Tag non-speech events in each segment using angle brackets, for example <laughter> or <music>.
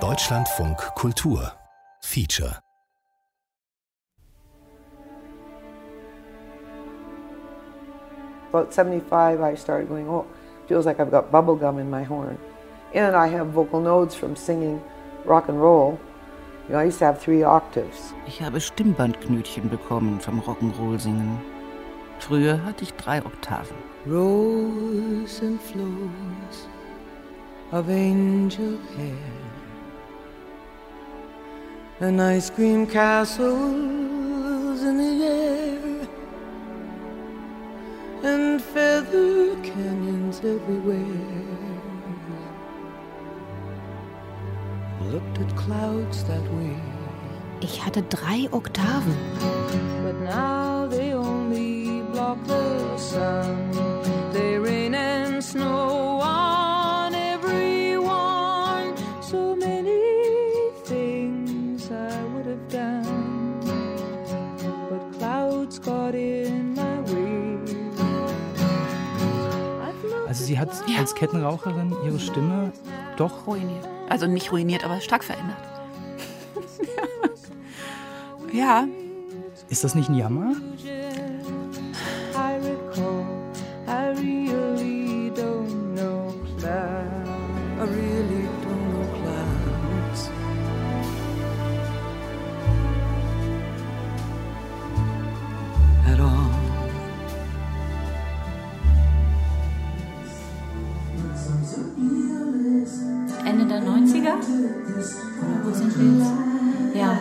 Deutschlandfunk Kultur Feature About 75, I started going, oh, feels like I've got bubble gum in my horn. And I have vocal nodes from singing rock and roll. You know, I used to have three octaves. Ich habe Stimmbandknötchen bekommen vom Rock'n'Roll singen. Früher hatte ich drei Oktaven. Rows and flows of angel hair and ice cream castles in the air and feather canyons everywhere. Looked at clouds that way. Ich hatte drei Oktaven. But now they only block the sun. They rain and snow sie hat Ja. als Kettenraucherin ihre Stimme doch ruiniert. Also nicht ruiniert, aber stark verändert. <laughs> ja, Ist das nicht ein Jammer? Der 90er? Oder wo sind wir jetzt? Ja,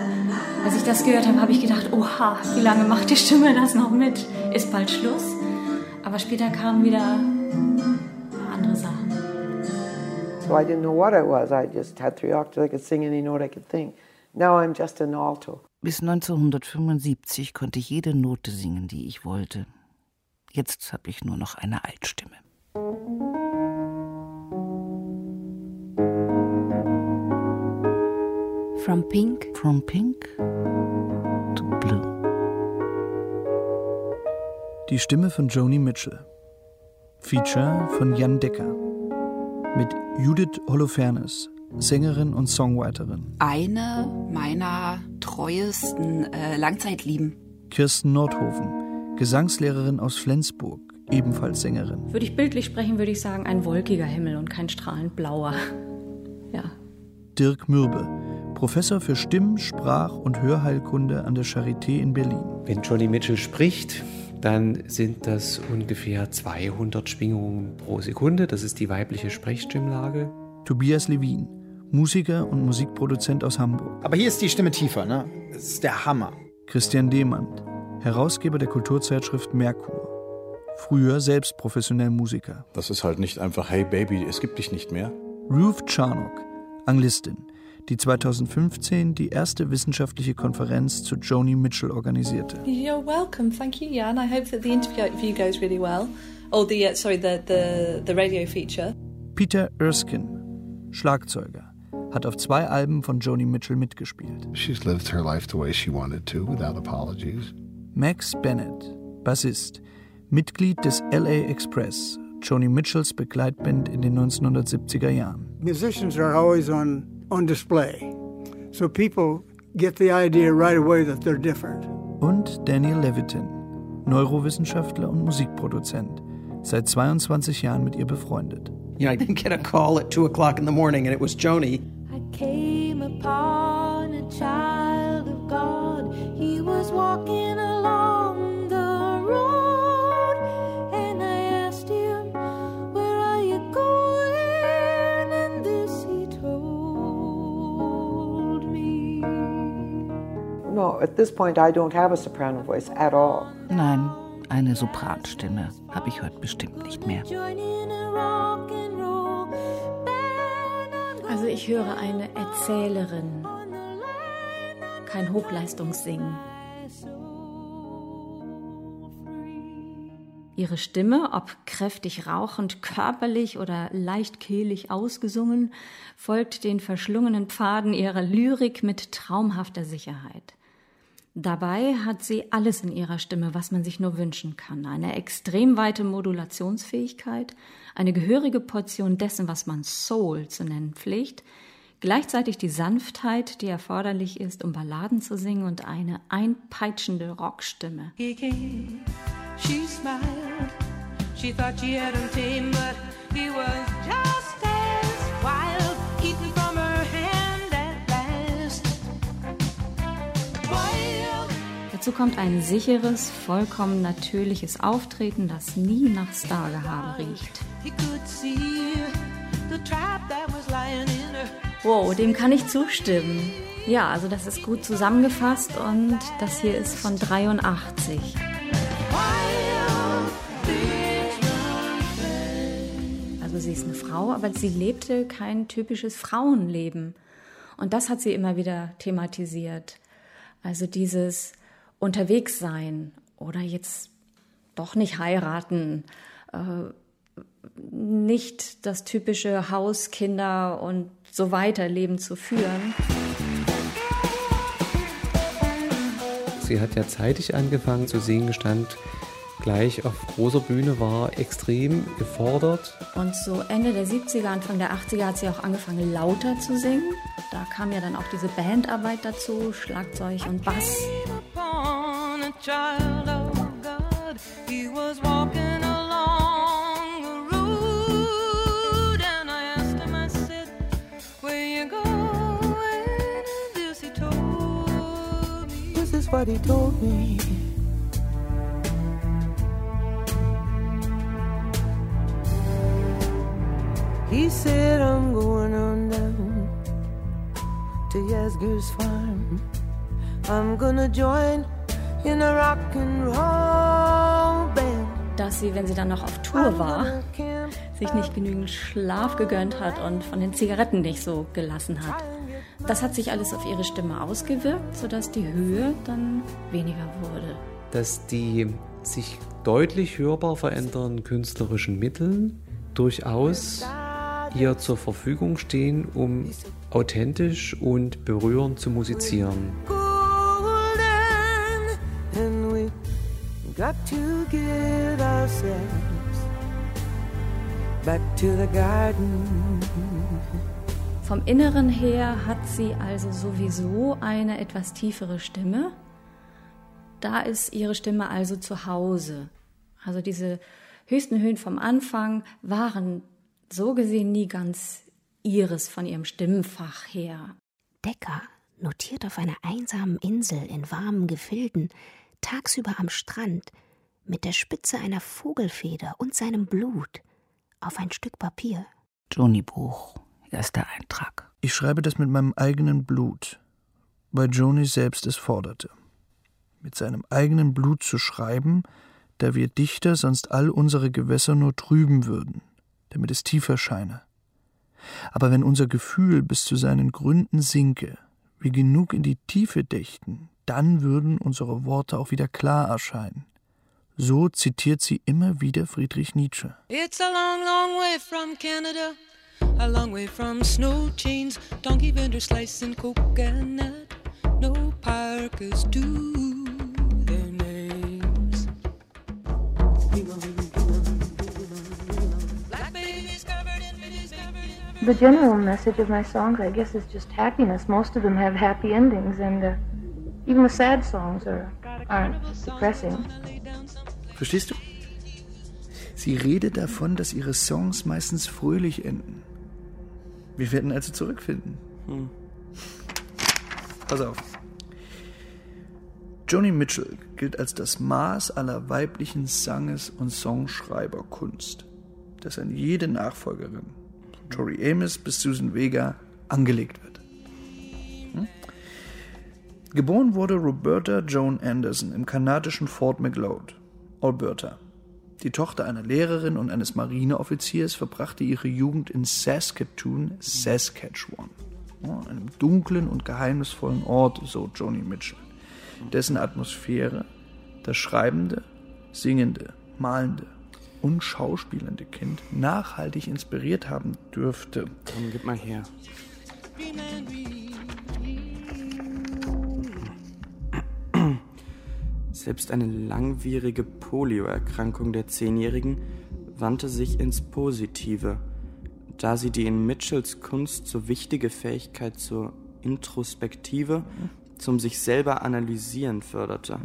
als ich das gehört habe, habe ich gedacht, oha, wie lange macht die Stimme das noch mit? Ist bald Schluss? Aber später kamen wieder andere Sachen. So I didn't know what I was. I just had three octaves. I could sing any note I could think. Now I'm just an alto. Bis 1975 konnte ich jede Note singen, die ich wollte. Jetzt habe ich nur noch eine Altstimme. From Pink From Pink to Blue. Die Stimme von Joni Mitchell. Feature von Jan Decker. Mit Judith Holofernes, Sängerin und Songwriterin. eine meiner treuesten äh, Langzeitlieben. Kirsten Nordhofen, Gesangslehrerin aus Flensburg, ebenfalls Sängerin. Würde ich bildlich sprechen, würde ich sagen, ein wolkiger Himmel und kein strahlend blauer. Ja. Dirk Mürbe, Professor für Stimm-, Sprach- und Hörheilkunde an der Charité in Berlin. Wenn Johnny Mitchell spricht, dann sind das ungefähr 200 Schwingungen pro Sekunde. Das ist die weibliche Sprechstimmlage. Tobias Levin, Musiker und Musikproduzent aus Hamburg. Aber hier ist die Stimme tiefer, ne? Das ist der Hammer. Christian Demand, Herausgeber der Kulturzeitschrift Merkur. Früher selbst professionell Musiker. Das ist halt nicht einfach, hey Baby, es gibt dich nicht mehr. Ruth Charnock, Anglistin, die 2015 die erste wissenschaftliche Konferenz zu Joni Mitchell organisierte. You're welcome. Thank you, Jan. I hope that the interview goes really well. Oh, the uh, sorry, the, the the radio feature. Peter Erskine, Schlagzeuger, hat auf zwei Alben von Joni Mitchell mitgespielt. She's lived her life the way she wanted to, without apologies. Max Bennett, Bassist, Mitglied des LA Express, Joni Mitchells Begleitband in den 1970er Jahren. Musicians are always on, on display. So people get the idea right away that they're different. Und Daniel Levitin, Neurowissenschaftler und Musikproduzent, seit 22 Jahren mit ihr befreundet. You know, I didn't get a call at two o'clock in the morning and it was Joni. I came upon a child of God. He was walking along the road, No, at this point, I don't have a soprano voice at all. Nein, eine Sopranstimme habe ich heute bestimmt nicht mehr. Also ich höre eine Erzählerin, kein Hochleistungssingen. Ihre Stimme, ob kräftig rauchend, körperlich oder leicht kehlig ausgesungen, folgt den verschlungenen Pfaden ihrer Lyrik mit traumhafter Sicherheit. Dabei hat sie alles in ihrer Stimme, was man sich nur wünschen kann. Eine extrem weite Modulationsfähigkeit, eine gehörige Portion dessen, was man Soul zu nennen pflegt, gleichzeitig die Sanftheit, die erforderlich ist, um Balladen zu singen und eine einpeitschende Rockstimme. He came, she smiled. She Dazu kommt ein sicheres, vollkommen natürliches Auftreten, das nie nach Stargehabe riecht. Wow, dem kann ich zustimmen. Ja, also das ist gut zusammengefasst und das hier ist von 83. Also sie ist eine Frau, aber sie lebte kein typisches Frauenleben. Und das hat sie immer wieder thematisiert. Also dieses Unterwegssein oder jetzt doch nicht heiraten, äh, nicht das typische Haus, Kinder und so weiter Leben zu führen. Sie hat ja zeitig angefangen zu singen, stand gleich auf großer Bühne, war extrem gefordert. Und so Ende der 70er, Anfang der 80er hat sie auch angefangen lauter zu singen. Da kam ja dann auch diese Bandarbeit dazu, Schlagzeug und Bass. Upon a child of God, he was walking along the road, and I asked him, I said, Where you going? And this he told me. This is what he told me. He said, I'm going on down to Yasgur's farm. I'm gonna join in a rock and roll band. Dass sie, wenn sie dann noch auf Tour war, sich nicht genügend Schlaf gegönnt hat und von den Zigaretten nicht so gelassen hat. Das hat sich alles auf ihre Stimme ausgewirkt, sodass die Höhe dann weniger wurde. dass die sich deutlich hörbar verändernden künstlerischen Mittel durchaus ihr zur Verfügung stehen, um authentisch und berührend zu musizieren. Got to get ourselves back to the garden. Vom Inneren her hat sie also sowieso eine etwas tiefere Stimme. Da ist ihre Stimme also zu Hause. Also diese höchsten Höhen vom Anfang waren so gesehen nie ganz ihres von ihrem Stimmfach her. Decker notiert auf einer einsamen Insel in warmen Gefilden, tagsüber am Strand, mit der Spitze einer Vogelfeder und seinem Blut auf ein Stück Papier. Joni Buch, erster Eintrag. Ich schreibe das mit meinem eigenen Blut, weil Joni selbst es forderte. Mit seinem eigenen Blut zu schreiben, da wir Dichter sonst all unsere Gewässer nur trüben würden, damit es tiefer scheine. Aber wenn unser Gefühl bis zu seinen Gründen sinke, wir genug in die Tiefe dächten, dann würden unsere Worte auch wieder klar erscheinen. So zitiert sie immer wieder Friedrich Nietzsche. It's a long, long way from Canada, a long way from snow chains, donkey vendors slicing coconut. No parkers do their names. The general message of my songs, I guess, is just happiness. Most of them have happy endings, and uh, even the sad songs are aren't depressing. Verstehst du? Sie redet davon, dass ihre Songs meistens fröhlich enden. Wir werden also zurückfinden. Hm. Pass auf. Joni Mitchell gilt als das Maß aller weiblichen Sanges- und Songschreiberkunst, das an jede Nachfolgerin, von Tori Amos bis Susan Vega, angelegt wird. Geboren wurde Roberta Joan Anderson im kanadischen Fort Macleod, Alberta. Die Tochter einer Lehrerin und eines Marineoffiziers verbrachte ihre Jugend in Saskatoon, Saskatchewan, einem dunklen und geheimnisvollen Ort, so Joni Mitchell, dessen Atmosphäre das schreibende, singende, malende und schauspielende Kind nachhaltig inspiriert haben dürfte. Komm, gib mal her. Selbst eine langwierige Polioerkrankung der Zehnjährigen wandte sich ins Positive, da sie die in Mitchells Kunst so wichtige Fähigkeit zur Introspektive, zum sich selber analysieren förderte.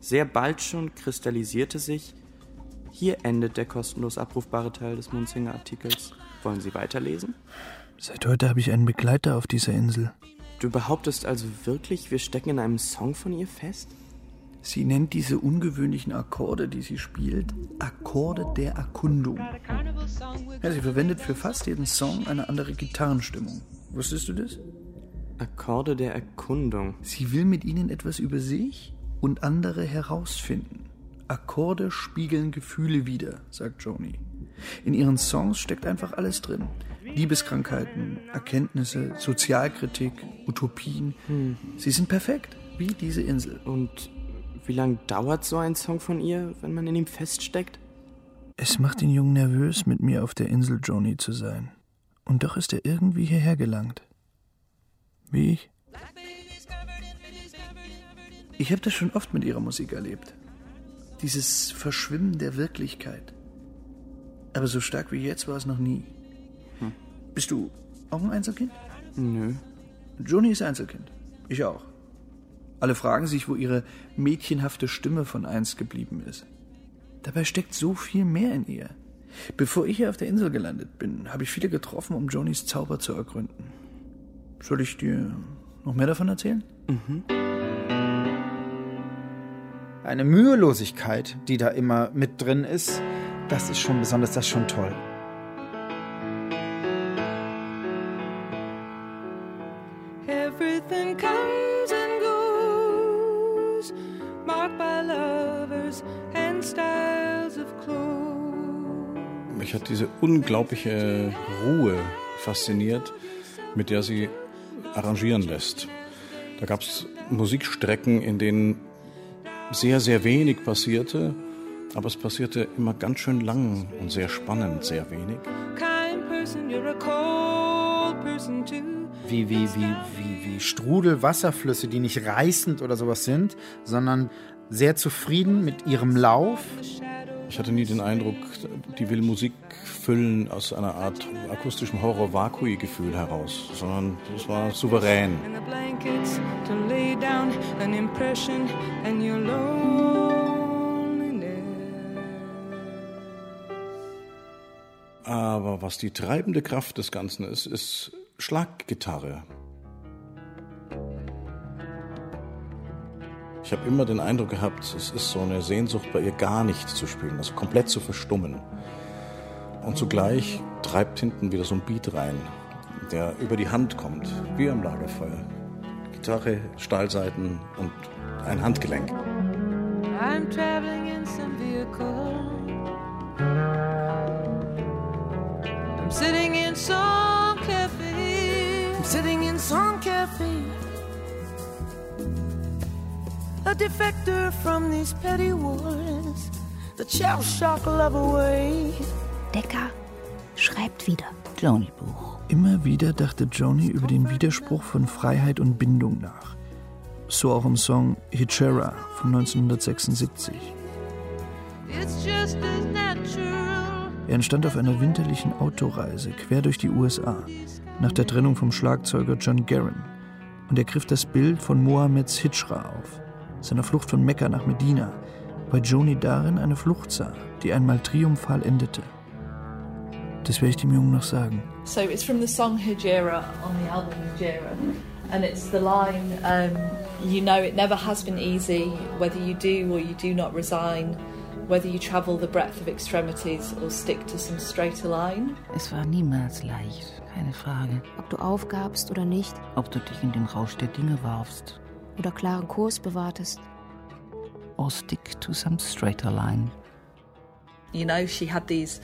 Sehr bald schon kristallisierte sich, hier endet der kostenlos abrufbare Teil des Munzinger Artikels. Wollen Sie weiterlesen? Seit heute habe ich einen Begleiter auf dieser Insel. Du behauptest also wirklich, wir stecken in einem Song von ihr fest? Sie nennt diese ungewöhnlichen Akkorde, die sie spielt, Akkorde der Erkundung. Ja, sie verwendet für fast jeden Song eine andere Gitarrenstimmung. Wusstest du das? Akkorde der Erkundung. Sie will mit ihnen etwas über sich und andere herausfinden. Akkorde spiegeln Gefühle wider, sagt Joni. In ihren Songs steckt einfach alles drin. Liebeskrankheiten, Erkenntnisse, Sozialkritik, Utopien. Hm. Sie sind perfekt, wie diese Insel. Und wie lange dauert so ein Song von ihr, wenn man in ihm feststeckt? Es macht den Jungen nervös, mit mir auf der Insel Joni zu sein. Und doch ist er irgendwie hierher gelangt. Wie ich. Ich habe das schon oft mit ihrer Musik erlebt. Dieses Verschwimmen der Wirklichkeit. Aber so stark wie jetzt war es noch nie. Hm. Bist du auch ein Einzelkind? Nö. Joni ist Einzelkind. Ich auch. Alle fragen sich, wo ihre mädchenhafte Stimme von einst geblieben ist. Dabei steckt so viel mehr in ihr. Bevor ich hier auf der Insel gelandet bin, habe ich viele getroffen, um Jonis Zauber zu ergründen. Soll ich dir noch mehr davon erzählen? Mhm. Eine Mühelosigkeit, die da immer mit drin ist, das ist schon besonders, das ist schon toll. By lovers and styles of clothes. Mich hat diese unglaubliche Ruhe fasziniert, mit der sie arrangieren lässt. Da gab es Musikstrecken, in denen sehr, sehr wenig passierte, aber es passierte immer ganz schön lang und sehr spannend, sehr wenig. Wie, wie, wie, wie, wie Strudelwasserflüsse, die nicht reißend oder sowas sind, sondern sehr zufrieden mit ihrem Lauf. Ich hatte nie den Eindruck, die will Musik füllen aus einer Art akustischem Horror-Vakui-Gefühl heraus, sondern es war souverän. Aber was die treibende Kraft des Ganzen ist, ist Schlaggitarre. Ich habe immer den Eindruck gehabt, es ist so eine Sehnsucht bei ihr gar nicht zu spielen, also komplett zu verstummen. Und zugleich treibt hinten wieder so ein Beat rein, der über die Hand kommt, wie am Lagerfeuer. Gitarre, Stahlseiten und ein Handgelenk. I'm traveling in some vehicle. I'm sitting in some cafe. I'm sitting in some cafe. A defector from these petty wars. The shell shock love away. Decker schreibt wieder. Joni-Buch. Immer wieder dachte Joni über den Widerspruch von Freiheit und Bindung nach. So auch im Song Hitchera von 1976. It's just as natural. Er entstand auf einer winterlichen Autoreise quer durch die USA nach der Trennung vom Schlagzeuger John Guerin und er griff das Bild von Mohammeds Hijra auf, seiner Flucht von Mekka nach Medina, weil Joni darin eine Flucht sah, die einmal triumphal endete. Das werde ich dem Jungen noch sagen. So it's from the song Hijera on the album Hijera. And it's the line, um, you know, it never has been easy, whether you do or you do not resign, whether you travel the breadth of extremities or stick to some straighter line. Es war niemals leicht, keine Frage. Ob du aufgabst oder nicht, Ob du dich in den Rausch der Dinge warfst. Oder klaren Kurs bewahrtest. Or stick to some straighter line. You know, she had these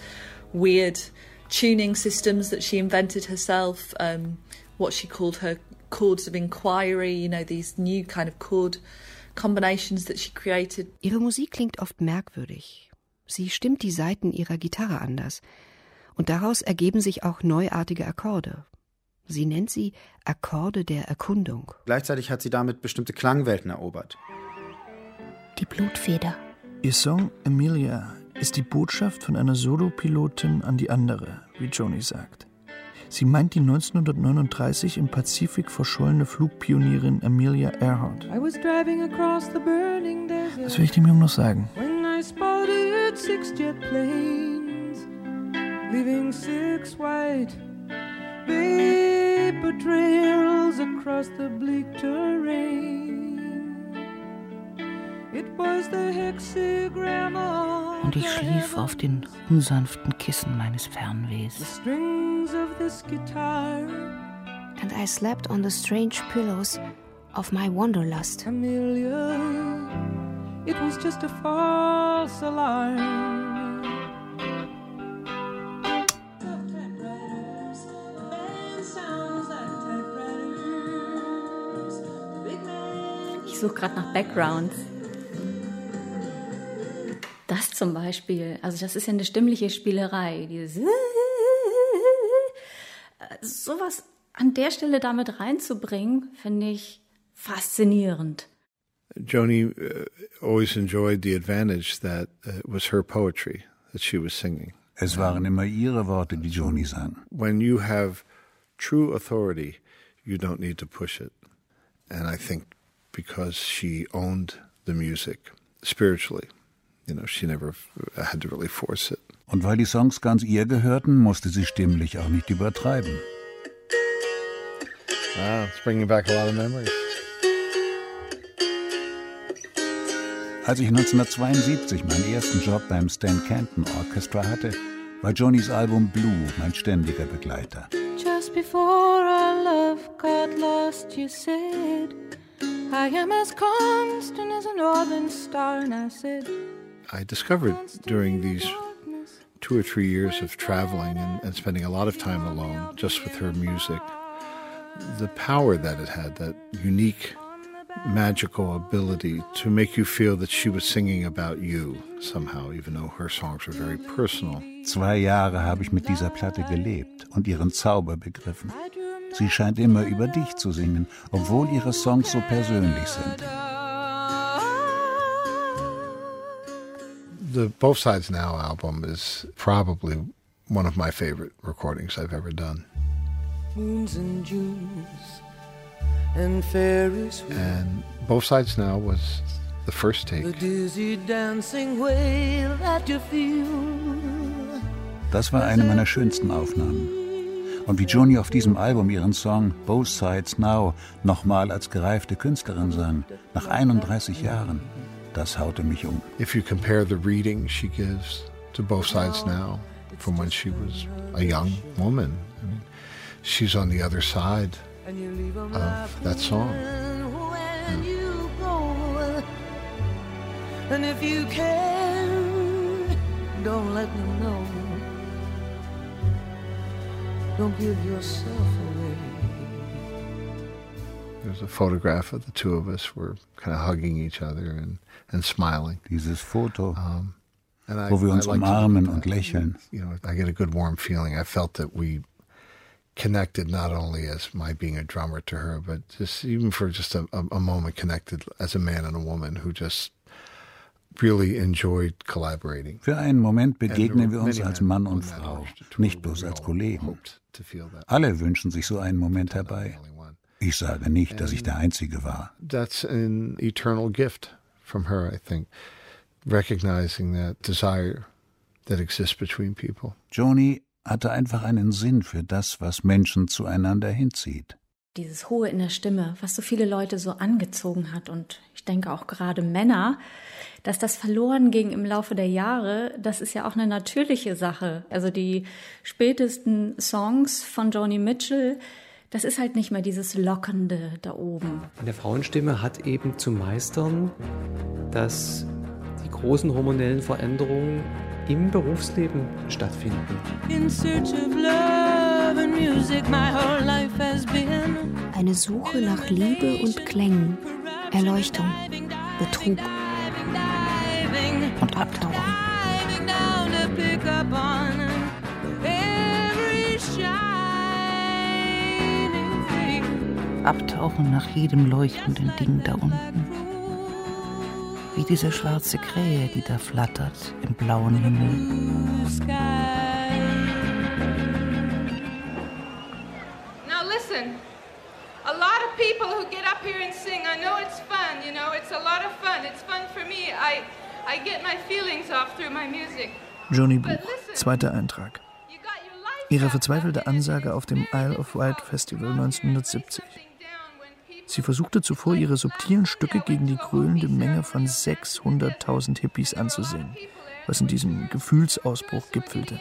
weird tuning systems that she invented herself, um, what she called her chords of inquiry, you know, these new kind of chord combinations that she created. Ihre Musik klingt oft merkwürdig. Sie stimmt die Saiten ihrer Gitarre anders. Und daraus ergeben sich auch neuartige Akkorde. Sie nennt sie Akkorde der Erkundung. Gleichzeitig hat sie damit bestimmte Klangwelten erobert. Die Blutfeder. Ihr Song Amelia ist die Botschaft von einer Solopilotin an die andere, wie Joni sagt. Sie meint die 1939 im Pazifik verschollene Flugpionierin Amelia Earhart. I was driving across the burning desert. Was will ich dem Jungen noch sagen? When I spotted six jet planes, leaving six white vapor trails across the bleak terrain. It was the hexagram of Und ich schlief auf den unsanften Kissen meines Fernwehs. the strings of this guitar. And I slept on the strange pillows of my wanderlust. Amelia, it was just a false alarm. Suche gerade nach Backgrounds. Das zum Beispiel, also das ist ja eine stimmliche Spielerei. Dieses sowas an der Stelle damit reinzubringen, finde ich faszinierend. Joni uh, always enjoyed the advantage that uh, it was her poetry that she was singing. Es waren immer ihre Worte, die Joni sang. When you have true authority, you don't need to push it. And I think because she owned the music spiritually, you know, she never had to really force it. Und weil die Songs ganz ihr gehörten, musste sie stimmlich auch nicht übertreiben. Wow, it's bringing back a lot of memories. Als ich 1972 meinen ersten Job beim Stan Kenton Orchestra hatte, war Jonis Album Blue mein ständiger Begleiter. Just before our love got lost, you said, I am as constant as a northern star. And I said, I discovered during these two or three years of traveling and, and spending a lot of time alone just with her music, the power that it had, that unique magical ability to make you feel that she was singing about you somehow, even though her songs were very personal. Zwei Jahre habe ich mit dieser Platte gelebt und ihren Zauber begriffen. Sie scheint immer über dich zu singen, obwohl ihre Songs so persönlich sind. The Both Sides Now album is probably one of my favorite recordings I've ever done. Moons and Junes and Ferris wheels. And Both Sides Now was the first take. The dizzy dancing way that you feel. Das war eine meiner schönsten Aufnahmen. Und wie Joni auf diesem Album ihren Song Both Sides Now nochmal als gereifte Künstlerin sang, nach 31 Jahren, das haute mich um. If you compare the reading she gives to Both Sides Now from when she was a young woman, I mean, she's on the other side of that song. When and if you can, don't let me know. Don't give yourself away. There's a photograph of the two of us. We're kind of hugging each other and, and smiling. Dieses Foto, Um, and I, wo wir uns I like umarmen und lächeln. You know, I get a good warm feeling. I felt that we connected not only as my being a drummer to her, but just even for just a, a, a moment connected as a man and a woman who just really enjoyed collaborating. Für einen Moment begegnen wir uns als Mann und Frau, nicht bloß als Kollegen. Alle wünschen sich so einen Moment herbei. Ich sage nicht, dass ich der Einzige war. That's an eternal gift from her, I think, recognizing that desire that exists between people. Joni hatte einfach einen Sinn für das, was Menschen zueinander hinzieht. Dieses Hohe in der Stimme, was so viele Leute so angezogen hat und ich denke auch gerade Männer, dass das verloren ging im Laufe der Jahre, das ist ja auch eine natürliche Sache. Also die spätesten Songs von Joni Mitchell, das ist halt nicht mehr dieses Lockende da oben. Eine Frauenstimme hat eben zu meistern, dass die großen hormonellen Veränderungen im Berufsleben stattfinden. In search of love Eine Suche nach Liebe und Klängen, Erleuchtung, Betrug und Abtauchen. Abtauchen nach jedem leuchtenden Ding da unten. wie diese schwarze Krähe, die da flattert im blauen Himmel. Listen, a lot of people who get up here and sing, I know it's fun, you know, it's a lot of fun. It's fun for me. I, I get my feelings off through my music. Johnny Buch, zweiter Eintrag. Ihre verzweifelte Ansage auf dem Isle of Wight Festival 1970. Sie versuchte zuvor, ihre subtilen Stücke gegen die gröhlende Menge von 600.000 Hippies anzusehen, was in diesem Gefühlsausbruch gipfelte.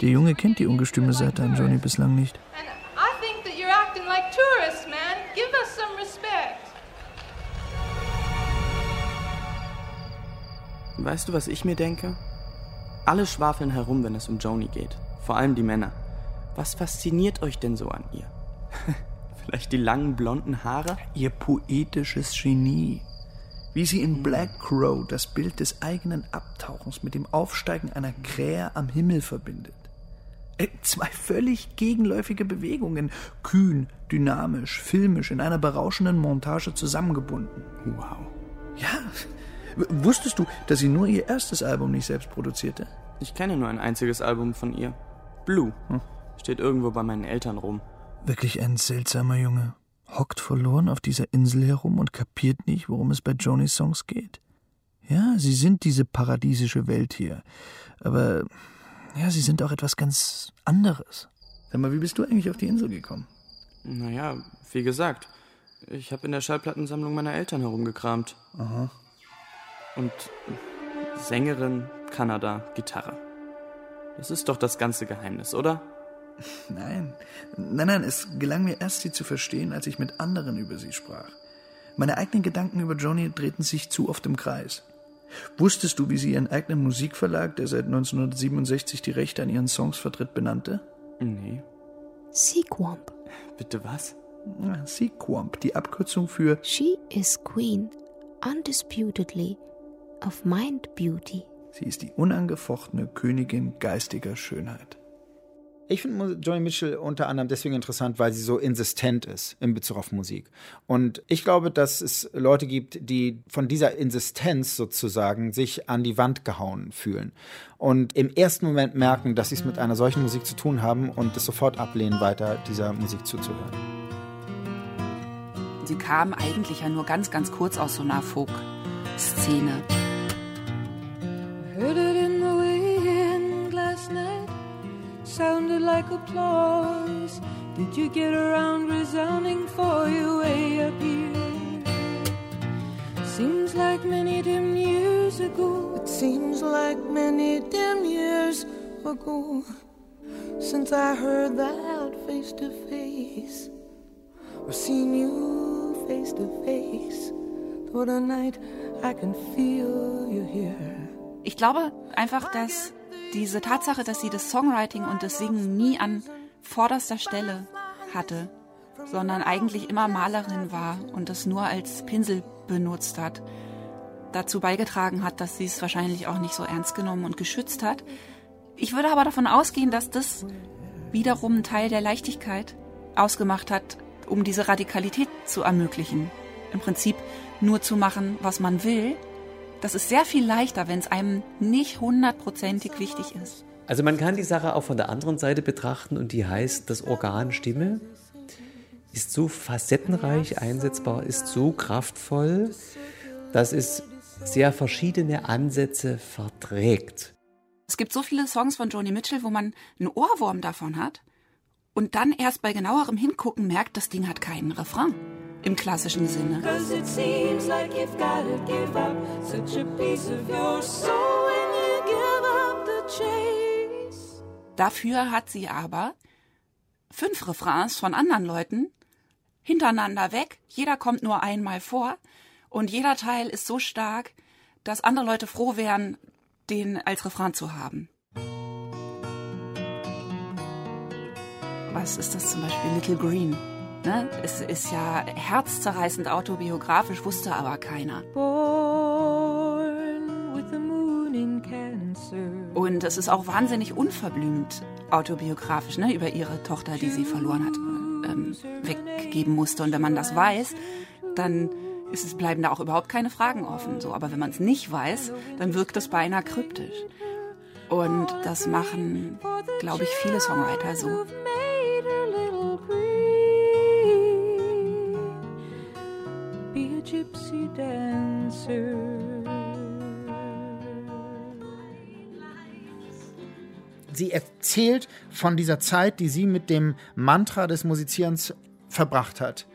Der Junge kennt die ungestüme Seite an Johnny bislang nicht. I think that you're acting like tourists, man. Give us some respect. Weißt du, was ich mir denke? Alle schwafeln herum, wenn es um Joni geht. Vor allem die Männer. Was fasziniert euch denn so an ihr? <laughs> Vielleicht die langen blonden Haare? Ihr poetisches Genie. Wie sie in Black Crow das Bild des eigenen Abtauchens mit dem Aufsteigen einer Krähe am Himmel verbindet. Äh, Zwei völlig gegenläufige Bewegungen, kühn, dynamisch, filmisch, in einer berauschenden Montage zusammengebunden. Wow. Ja, wusstest du, dass sie nur ihr erstes Album nicht selbst produzierte? Ich kenne nur ein einziges Album von ihr. Blue. Steht irgendwo bei meinen Eltern rum. Wirklich ein seltsamer Junge. Hockt verloren auf dieser Insel herum und kapiert nicht, worum es bei Jonys Songs geht. Ja, sie sind diese paradiesische Welt hier. Aber ja, sie sind auch etwas ganz anderes. Sag mal, wie bist du eigentlich auf die Insel gekommen? Naja, wie gesagt, ich habe in der Schallplattensammlung meiner Eltern herumgekramt. Aha. Und Sängerin, Kanada, Gitarre. Das ist doch das ganze Geheimnis, oder? <laughs> Nein, nein, nein, es gelang mir erst, sie zu verstehen, als ich mit anderen über sie sprach. Meine eigenen Gedanken über Joni drehten sich zu oft im Kreis. Wusstest du, wie sie ihren eigenen Musikverlag, der seit 1967 die Rechte an ihren Songs vertritt, benannte? Nee. Sequamp. Bitte was? Ja, Sequamp, die Abkürzung für She is queen, undisputedly, of mind beauty. Sie ist die unangefochtene Königin geistiger Schönheit. Ich finde Johnny Mitchell unter anderem deswegen interessant, weil sie so insistent ist in Bezug auf Musik. Und ich glaube, dass es Leute gibt, die von dieser Insistenz sozusagen sich an die Wand gehauen fühlen und im ersten Moment merken, dass sie es mit einer solchen Musik zu tun haben und es sofort ablehnen, weiter dieser Musik zuzuhören. Sie kam eigentlich ja nur ganz, ganz kurz aus so einer Folk-Szene. Sounded like applause. Did you get around resounding for you way up here? Seems like many dim years ago. It seems like many dim years ago since I heard that face to face or seen you face to face. Though tonight I can feel you here. Ich glaube einfach, dass diese Tatsache, dass sie das Songwriting und das Singen nie an vorderster Stelle hatte, sondern eigentlich immer Malerin war und das nur als Pinsel benutzt hat, dazu beigetragen hat, dass sie es wahrscheinlich auch nicht so ernst genommen und geschützt hat. Ich würde aber davon ausgehen, dass das wiederum einen Teil der Leichtigkeit ausgemacht hat, um diese Radikalität zu ermöglichen. Im Prinzip nur zu machen, was man will. Das ist sehr viel leichter, wenn es einem nicht hundertprozentig wichtig ist. Also man kann die Sache auch von der anderen Seite betrachten und die heißt, das Organ Stimme ist so facettenreich einsetzbar, ist so kraftvoll, dass es sehr verschiedene Ansätze verträgt. Es gibt so viele Songs von Joni Mitchell, wo man einen Ohrwurm davon hat und dann erst bei genauerem Hingucken merkt, das Ding hat keinen Refrain im klassischen Sinne. Dafür hat sie aber fünf Refrains von anderen Leuten hintereinander weg. Jeder kommt nur einmal vor und jeder Teil ist so stark, dass andere Leute froh wären, den als Refrain zu haben. Was ist das zum Beispiel? Little Green. Ne? Es ist ja herzzerreißend autobiografisch, wusste aber keiner. Und es ist auch wahnsinnig unverblümt autobiografisch, ne, über ihre Tochter, die sie verloren hat, ähm, weggeben musste. Und wenn man das weiß, dann es bleiben da auch überhaupt keine Fragen offen. So, aber wenn man es nicht weiß, dann wirkt es beinahe kryptisch. Und das machen, glaube ich, viele Songwriter so. Dancer. Sie erzählt von dieser Zeit, die sie mit dem Mantra des Musizierens verbracht hat.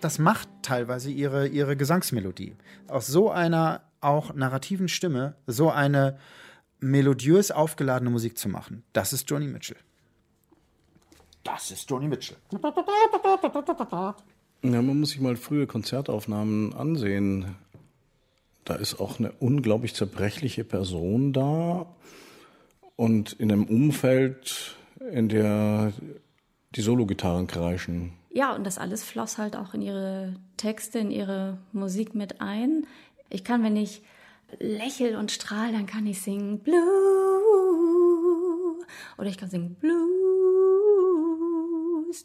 Das macht teilweise ihre, ihre Gesangsmelodie. Aus so einer auch narrativen Stimme so eine melodiös aufgeladene Musik zu machen, das ist Joni Mitchell. Das ist Joni Mitchell. Ja, man muss sich mal frühe Konzertaufnahmen ansehen. Da ist auch eine unglaublich zerbrechliche Person da und in einem Umfeld, in der die Sologitarren kreischen. Ja, und das alles floss halt auch in ihre Texte, in ihre Musik mit ein. Ich kann, wenn ich lächel und strahl, dann kann ich singen Blue. Oder ich kann singen Blue.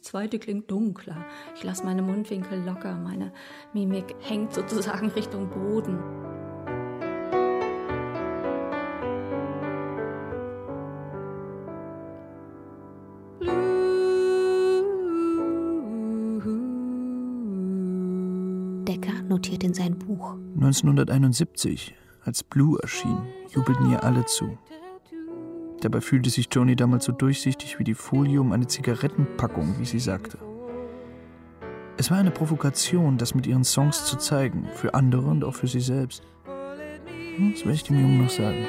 Das zweite klingt dunkler. Ich lasse meine Mundwinkel locker, meine Mimik hängt sozusagen Richtung Boden. Decker notiert in sein Buch. 1971, als Blue erschien, jubelten ihr alle zu. Dabei fühlte sich Joni damals so durchsichtig wie die Folie um eine Zigarettenpackung, wie sie sagte. Es war eine Provokation, das mit ihren Songs zu zeigen, für andere und auch für sie selbst. Hm, Das werde ich dem Jungen noch sagen.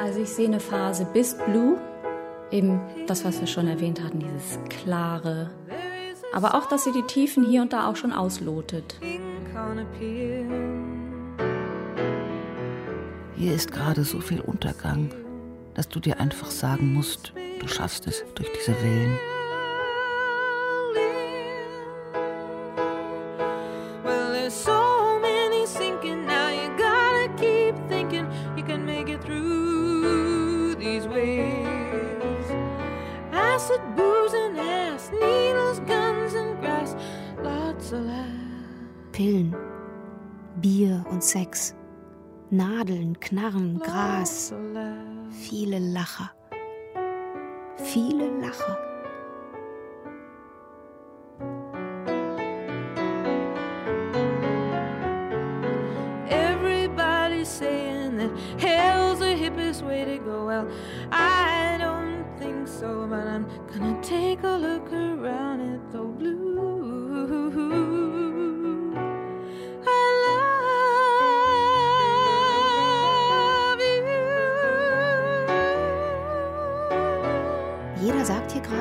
Also ich sehe eine Phase bis Blue, eben das, was wir schon erwähnt hatten, dieses klare, aber auch, dass sie die Tiefen hier und da auch schon auslotet. Hier ist gerade so viel Untergang, dass du dir einfach sagen musst, du schaffst es durch diese Wellen. Pillen, Bier und Sex, Nadeln, Knarren, Gras, viele Lacher. Viele Lacher. Everybody's saying that hell's the hippest way to go. Well, I don't think so, but I'm gonna take a look around at the blue.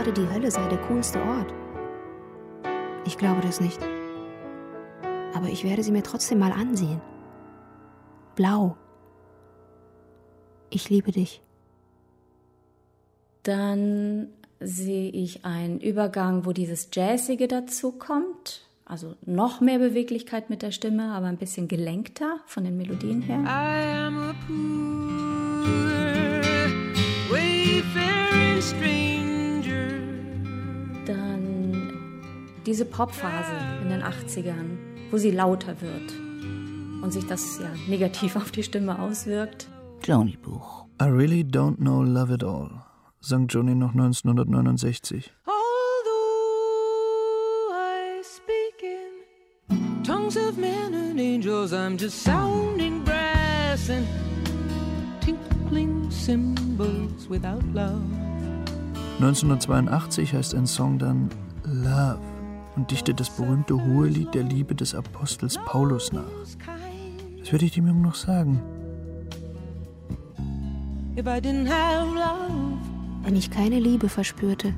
Gerade, die Hölle sei der coolste Ort. Ich glaube das nicht. Aber ich werde sie mir trotzdem mal ansehen. Blau. Ich liebe dich. Dann sehe ich einen Übergang, wo dieses Jazzige dazu kommt. Also noch mehr Beweglichkeit mit der Stimme, aber ein bisschen gelenkter von den Melodien her. I am a poor Dann diese Popphase in den 80ern, wo sie lauter wird und sich das ja negativ <laughs> auf die Stimme auswirkt. Joni Buch. I really don't know love at all, sang Joni noch 1969. Although I speak in tongues of men and angels, I'm just sounding brass and tinkling cymbals without love. 1982 heißt ein Song dann Love und dichtet das berühmte Hohelied der Liebe des Apostels Paulus nach. Das werde ich dem Jungen noch sagen. Wenn ich keine Liebe verspürte,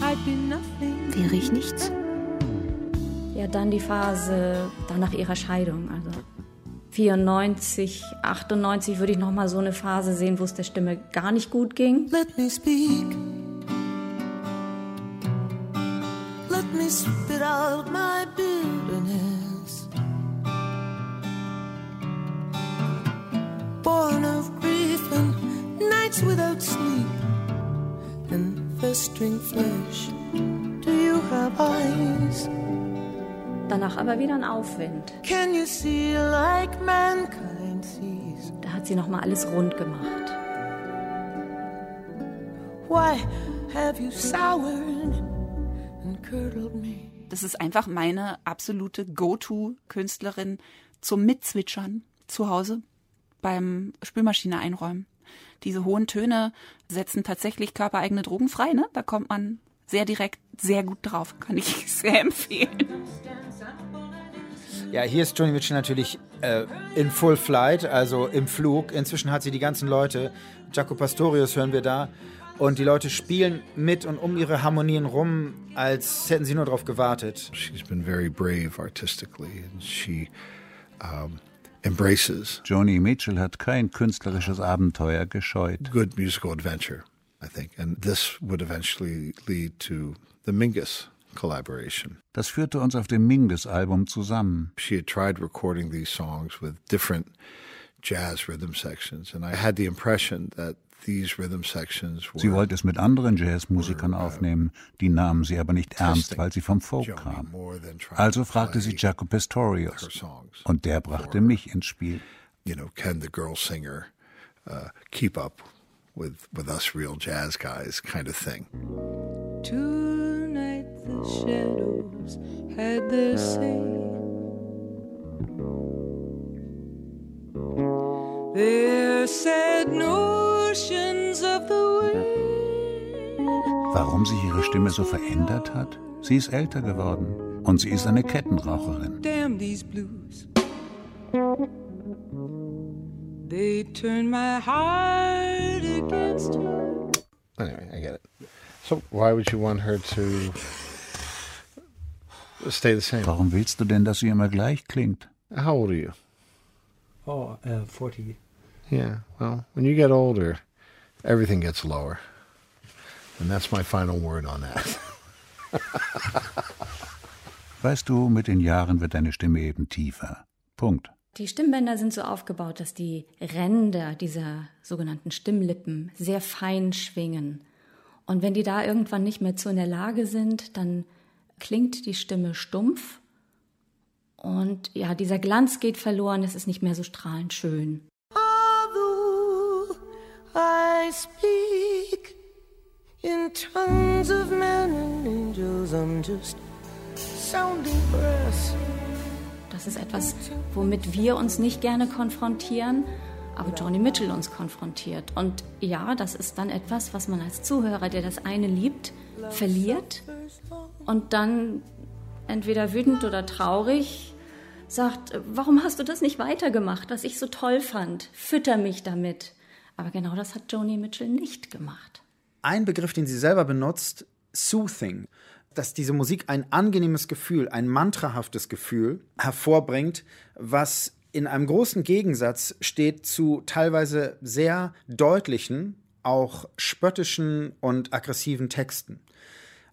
wäre ich nichts. Ja, dann die Phase dann nach ihrer Scheidung, also 94, 98 würde ich noch mal so eine Phase sehen, wo es der Stimme gar nicht gut ging. Let me speak. Let me spit out my bitterness. Born of grief and nights without sleep and festering flesh. Do you have eyes danach aber wieder ein Aufwind. Can you see like mankind sees? Da hat sie nochmal alles rund gemacht. Why have you soured and curdled me? Das ist einfach meine absolute Go-To-Künstlerin zum Mitzwitschern zu Hause beim Spülmaschine einräumen. Diese hohen Töne setzen tatsächlich körpereigene Drogen frei, ne? Da kommt man sehr direkt, sehr gut drauf. Kann ich <laughs> sehr empfehlen. Ja, hier ist Joni Mitchell natürlich äh, in Full Flight, also im Flug. Inzwischen hat sie die ganzen Leute. Jaco Pastorius hören wir da. Und die Leute spielen mit und um ihre Harmonien rum, als hätten sie nur darauf gewartet. She's been very brave artistically and she um, embraces Joni Mitchell hat kein künstlerisches Abenteuer gescheut. good musical adventure, I think. And this would eventually lead to the Mingus collaboration. Das führte uns auf dem Mingus-Album zusammen. She had tried recording these songs with different jazz rhythm sections, and I had the impression that these rhythm sections were Sie wollte es mit anderen Jazzmusikern aufnehmen, die nahmen sie aber nicht ernst, weil sie vom Folk kamen. Also fragte sie Jaco Pastorius und der brachte mich ins Spiel. you know, can the girl singer uh, keep up with with us real jazz guys, kind of thing. Tonight the shadows had their say. Their sad notions of the way. Warum sich ihre Stimme so verändert hat? Sie ist älter geworden und sie ist eine Kettenraucherin. Damn these blues. They turn my heart against her. Anyway, I get it. So why would you want her to stay the same? Warum willst du denn, dass sie immer gleich klingt? How old are you? Oh, uh, 40. Yeah, well, when you get older, everything gets lower. And that's my final word on that. <laughs> Weißt du, mit den Jahren wird deine Stimme eben tiefer. Punkt. Die Stimmbänder sind so aufgebaut, dass die Ränder dieser sogenannten Stimmlippen sehr fein schwingen. Und wenn die da irgendwann nicht mehr zu in der Lage sind, dann klingt die Stimme stumpf. Und ja, dieser Glanz geht verloren, es ist nicht mehr so strahlend schön. Although I speak in tongues of men and angels, I'm just sounding brass. Das ist etwas, womit wir uns nicht gerne konfrontieren, aber Joni Mitchell uns konfrontiert. Und ja, das ist dann etwas, was man als Zuhörer, der das eine liebt, verliert und dann entweder wütend oder traurig sagt, warum hast du das nicht weitergemacht, was ich so toll fand? Fütter mich damit. Aber genau das hat Joni Mitchell nicht gemacht. Ein Begriff, den sie selber benutzt, Soothing, dass diese Musik ein angenehmes Gefühl, ein mantrahaftes Gefühl hervorbringt, was in einem großen Gegensatz steht zu teilweise sehr deutlichen, auch spöttischen und aggressiven Texten.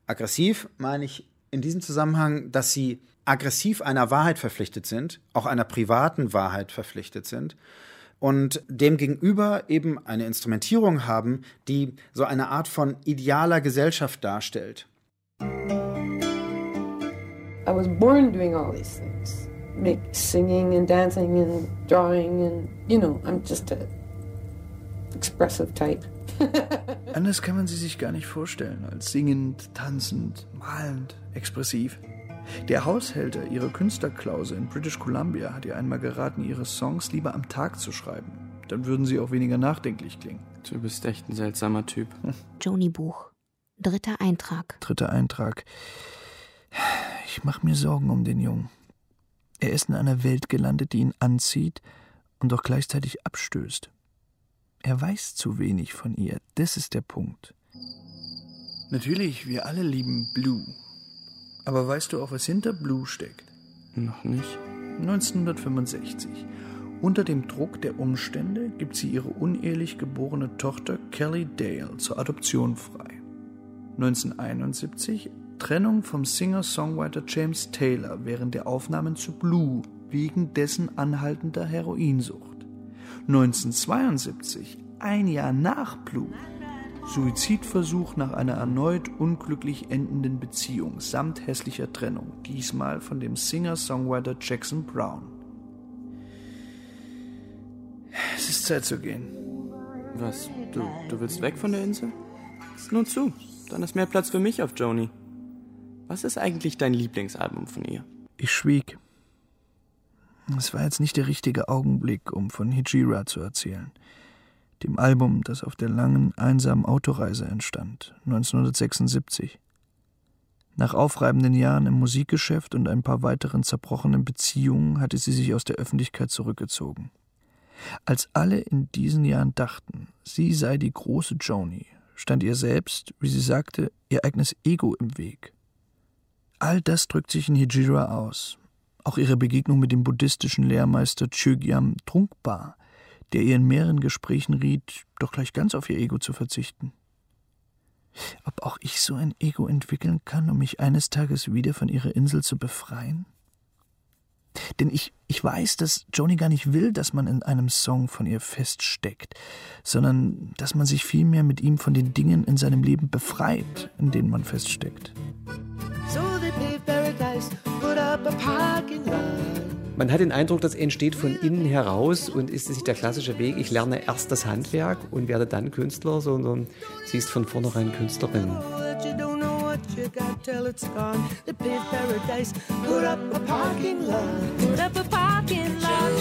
Aggressiv meine ich in diesem Zusammenhang, dass sie aggressiv einer Wahrheit verpflichtet sind, auch einer privaten Wahrheit verpflichtet sind und demgegenüber eben eine Instrumentierung haben, die so eine Art von idealer Gesellschaft darstellt. I was born doing all these things like singing and dancing and drawing, and you know, I'm just a expressive type. <laughs> Anders kann man sie sich gar nicht vorstellen, als singend, tanzend, malend, expressiv. Der Haushälter ihrer Künstlerklause in British Columbia hat ihr einmal geraten, ihre Songs lieber am Tag zu schreiben. Dann würden sie auch weniger nachdenklich klingen. Du bist echt ein seltsamer Typ. Joni Buch. Dritter Eintrag. Dritter Eintrag. Ich mache mir Sorgen um den Jungen. Er ist in einer Welt gelandet, die ihn anzieht und doch gleichzeitig abstößt. Er weiß zu wenig von ihr, das ist der Punkt. Natürlich, wir alle lieben Blue. Aber weißt du auch, was hinter Blue steckt? Noch nicht. 1965. Unter dem Druck der Umstände gibt sie ihre unehelich geborene Tochter Kelly Dale zur Adoption frei. 1971 Trennung vom Singer-Songwriter James Taylor während der Aufnahmen zu Blue wegen dessen anhaltender Heroinsucht. 1972, ein Jahr nach Blue, Suizidversuch nach einer erneut unglücklich endenden Beziehung samt hässlicher Trennung, diesmal von dem Singer-Songwriter Jackson Brown. Es ist Zeit zu gehen. Was? Du, du willst weg von der Insel? Nun zu, dann ist mehr Platz für mich auf Joni. Was ist eigentlich dein Lieblingsalbum von ihr? Ich schwieg. Es war jetzt nicht der richtige Augenblick, um von Hijira zu erzählen. Dem Album, das auf der langen, einsamen Autoreise entstand, 1976. Nach aufreibenden Jahren im Musikgeschäft und ein paar weiteren zerbrochenen Beziehungen hatte sie sich aus der Öffentlichkeit zurückgezogen. Als alle in diesen Jahren dachten, sie sei die große Joni, stand ihr selbst, wie sie sagte, ihr eigenes Ego im Weg. All das drückt sich in Hijira aus. Auch ihre Begegnung mit dem buddhistischen Lehrmeister Chögyam Trunkpa, der ihr in mehreren Gesprächen riet, doch gleich ganz auf ihr Ego zu verzichten. Ob auch ich so ein Ego entwickeln kann, um mich eines Tages wieder von ihrer Insel zu befreien? Denn ich, ich weiß, dass Joni gar nicht will, dass man in einem Song von ihr feststeckt, sondern dass man sich vielmehr mit ihm von den Dingen in seinem Leben befreit, in denen man feststeckt. So they paved paradise, put up a parking lot. Man hat den Eindruck, das entsteht von innen heraus und ist nicht der klassische Weg, ich lerne erst das Handwerk und werde dann Künstler, sondern sie ist von vornherein Künstlerin. That you what you got till it's gone. They paved paradise, put up a parking lot. Put up a parking lot.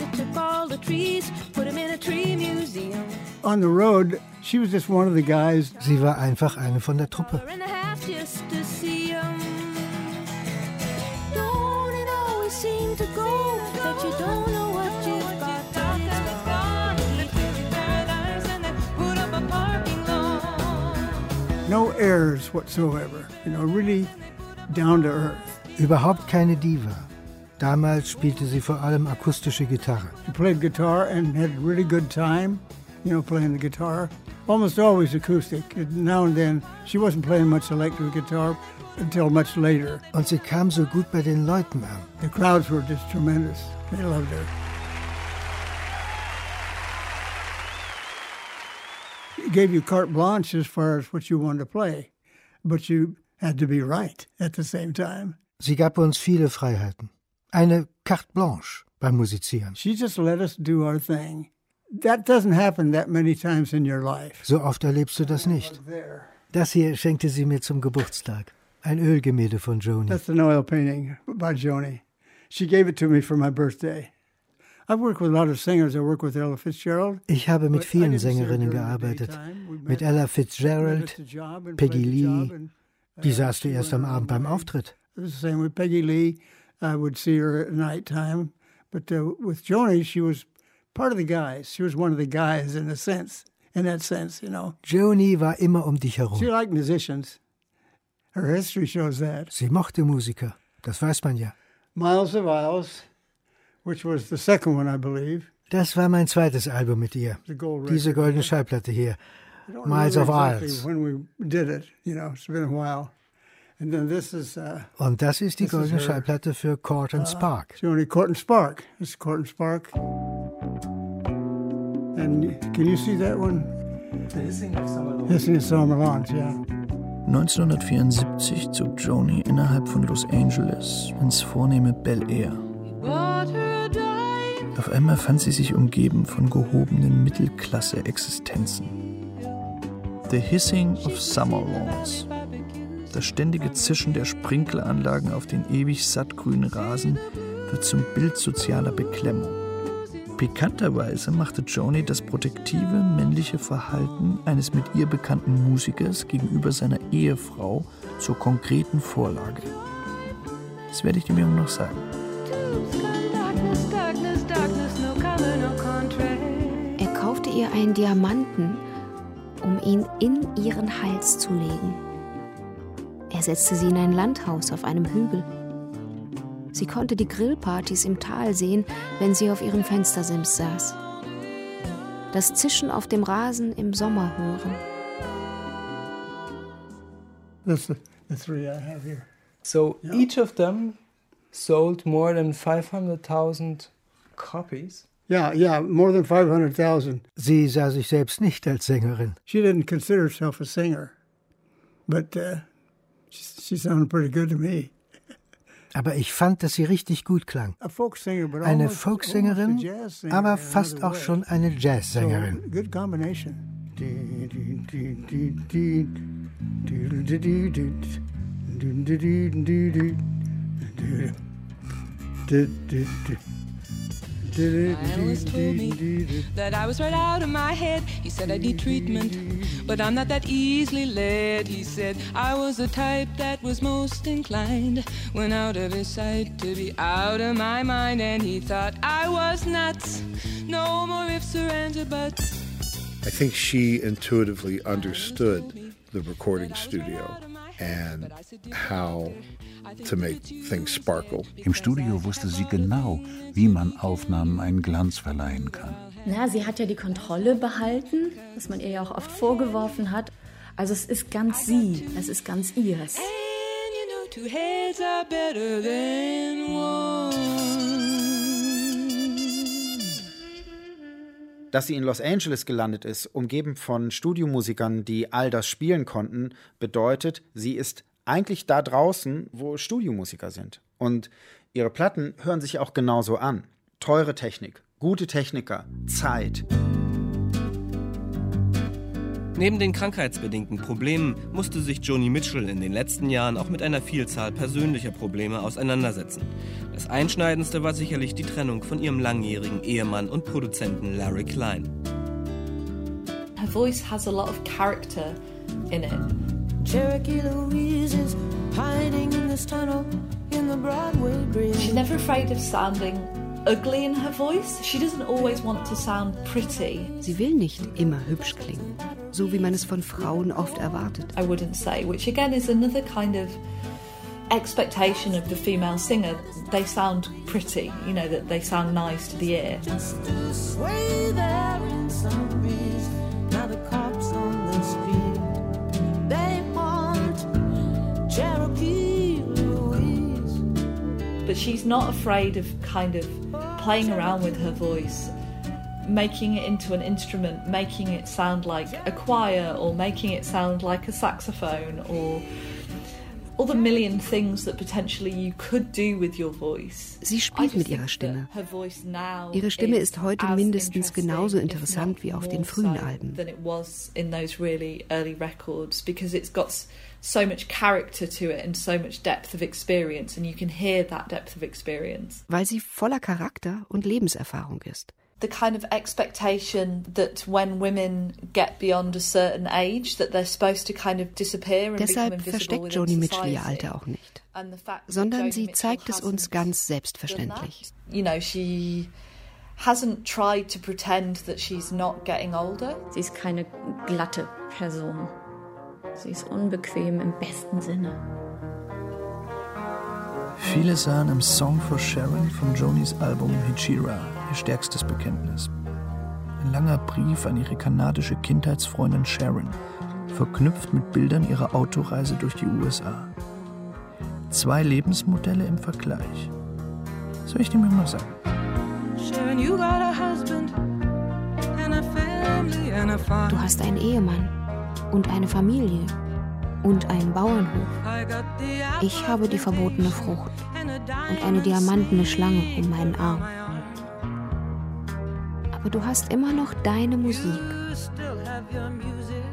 They took all the trees, put them in a tree museum. On the road, she was just one of the guys. Sie war einfach eine von der Truppe. A half just to see 'em. Don't it always seem to go that you don't know No airs whatsoever. You know, really down to earth. Überhaupt keine Diva. Damals spielte sie vor allem akustische Gitarre. She played guitar and had a really good time, you know, playing the guitar. Almost always acoustic. Now and then, she wasn't playing much electric guitar until much later. Und sie kam so gut bei den Leuten an. The crowds were just tremendous. They loved her. Gave you carte blanche as far as what you wanted to play, but you had to be right at the same time. Sie gab uns viele Freiheiten. Eine carte blanche beim Musizieren. She just let us do our thing. That doesn't happen that many times in your life. So oft erlebst du das nicht. Das hier schenkte sie mir zum Geburtstag. Ein Ölgemälde von Joni. That's an oil painting by Joni. She gave it to me for my birthday. Ich habe mit vielen Sängerinnen gearbeitet. Mit Ella Fitzgerald, Peggy Lee. Die sahst du erst am Abend beim Auftritt. Peggy Lee. I would see her at night time. But uh, with Joni, she was part of the guys. She was one of the guys in a sense, in that sense, you know. Joni war immer um dich herum. She liked musicians. Her history shows that. Sie mochte Musiker. Das weiß man ja. Miles of Isles, Das war mein zweites Album mit ihr. The Diese goldene Schallplatte hier. Miles of remember exactly Isles. When we did it, you know, it's been a while. And then this is uh, Und das ist die This is goldene. Schallplatte für Court and uh, Spark. Joni Corton Spark. This is Corton Spark. And can you see that one? Hissing of Summer Lawns, yeah. 1974 zog Joni innerhalb von Los Angeles ins vornehme Bel Air. Auf einmal fand sie sich umgeben von gehobenen Mittelklasse-Existenzen. The Hissing of Summer Lawns. Das ständige Zischen der Sprinkleranlagen auf den ewig sattgrünen Rasen wird zum Bild sozialer Beklemmung. Pikanterweise machte Joni das protektive männliche Verhalten eines mit ihr bekannten Musikers gegenüber seiner Ehefrau zur konkreten Vorlage. Das werde ich dem Jungen noch sagen. Ihr einen Diamanten, um ihn in ihren Hals zu legen. Er setzte sie in ein Landhaus auf einem Hügel. Sie konnte die Grillpartys im Tal sehen, wenn sie auf ihrem Fenstersims saß. Das Zischen auf dem Rasen im Sommer hören. That's the, the three I have here. So each of them sold more than 500,000 copies. Yeah, yeah, more than 500,000. Sie sah sich selbst nicht als Sängerin. She didn't consider herself a singer, but uh, she, she sounded pretty good to me. <laughs> Aber ich fand, dass sie richtig gut klang. Eine Folksängerin, aber fast auch schon eine Jazzsängerin. <laughs> Told me that I was right out of my head. He said I need treatment, but I'm not that easily led. He said I was the type that was most inclined when out of his sight to be out of my mind. And he thought I was nuts. No more ifs or ands or buts. I think she intuitively understood the recording studio and how to make things sparkle. Im Studio wusste sie genau, wie man Aufnahmen einen Glanz verleihen kann. Na, sie hat ja die Kontrolle behalten, was man ihr ja auch oft vorgeworfen hat. Also es ist ganz sie, es ist ganz ihres. Two heads are better than one. Dass sie in Los Angeles gelandet ist, umgeben von Studiomusikern, die all das spielen konnten, bedeutet, sie ist eigentlich da draußen, wo Studiomusiker sind. Und ihre Platten hören sich auch genauso an. Teure Technik, gute Techniker, Zeit. Neben den krankheitsbedingten Problemen musste sich Joni Mitchell in den letzten Jahren auch mit einer Vielzahl persönlicher Probleme auseinandersetzen. Das Einschneidendste war sicherlich die Trennung von ihrem langjährigen Ehemann und Produzenten Larry Klein. Her voice has a lot of character in it. Cherokee Louise is hiding in this tunnel in the Broadway bridge. She's never afraid of sounding ugly in her voice. She doesn't always want to sound pretty. Sie will nicht immer hübsch klingen, so wie man es von Frauen oft erwartet. I wouldn't say, which again is another kind of expectation of the female singer. They sound pretty, you know, that they sound nice to the ear. Just to sway there in some breeze. Now the cops on the street. They want Cherokee Louise. But she's not afraid of kind of playing around with her voice, making it into an instrument, making it sound like a choir, or making it sound like a saxophone, or all the million things that potentially you could do with your voice. Sie spielt mit ihrer Stimme. Ihre Stimme ist heute mindestens genauso interessant wie auf den frühen Alben. Than it was in those really early records because it's got so much character to it and so much depth of experience and you can hear that depth of experience. Weil sie voller Charakter und Lebenserfahrung ist. The kind of expectation that when women get beyond a certain age that they're supposed to kind of disappear and Deshalb become invisible versteckt Joni Mitchell ihr Alter auch nicht, sondern sie zeigt es uns ganz selbstverständlich. You know, she hasn't tried to pretend that she's not getting older. Sie ist keine glatte Person. Sie ist unbequem im besten Sinne. Viele sahen im Song for Sharon von Jonis Album Hechira ihr stärkstes Bekenntnis. Ein langer Brief an ihre kanadische Kindheitsfreundin Sharon, verknüpft mit Bildern ihrer Autoreise durch die USA. Zwei Lebensmodelle im Vergleich. Soll ich dir mal sagen? Sharon, you got a husband and a family and a farm. Du hast einen Ehemann und eine Familie und einen Bauernhof. Ich habe die verbotene Frucht und eine diamantene Schlange um meinen Arm. Aber du hast immer noch deine Musik.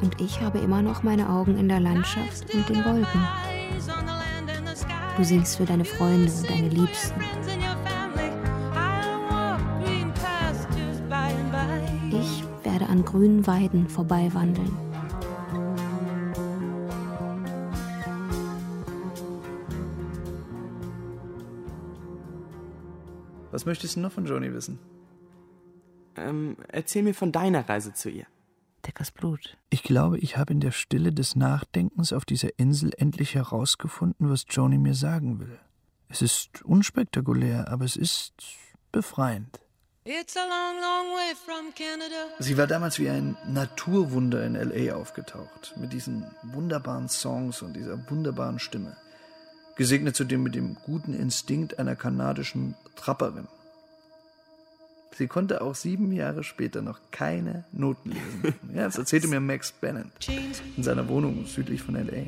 Und ich habe immer noch meine Augen in der Landschaft und den Wolken. Du singst für deine Freunde und deine Liebsten. Ich werde an grünen Weiden vorbeiwandeln. Was möchtest du noch von Joni wissen? Ähm, erzähl mir von deiner Reise zu ihr. Deckers Blut. Ich glaube, ich habe in der Stille des Nachdenkens auf dieser Insel endlich herausgefunden, was Joni mir sagen will. Es ist unspektakulär, aber es ist befreiend. It's a long, long way from Canada. Sie war damals wie ein Naturwunder in LA aufgetaucht, mit diesen wunderbaren Songs und dieser wunderbaren Stimme. Gesegnet zudem mit dem guten Instinkt einer kanadischen Trapperin. Sie konnte auch sieben Jahre später noch keine Noten lesen. <laughs> Ja, das erzählte mir Max Bennett in seiner Wohnung südlich von L.A.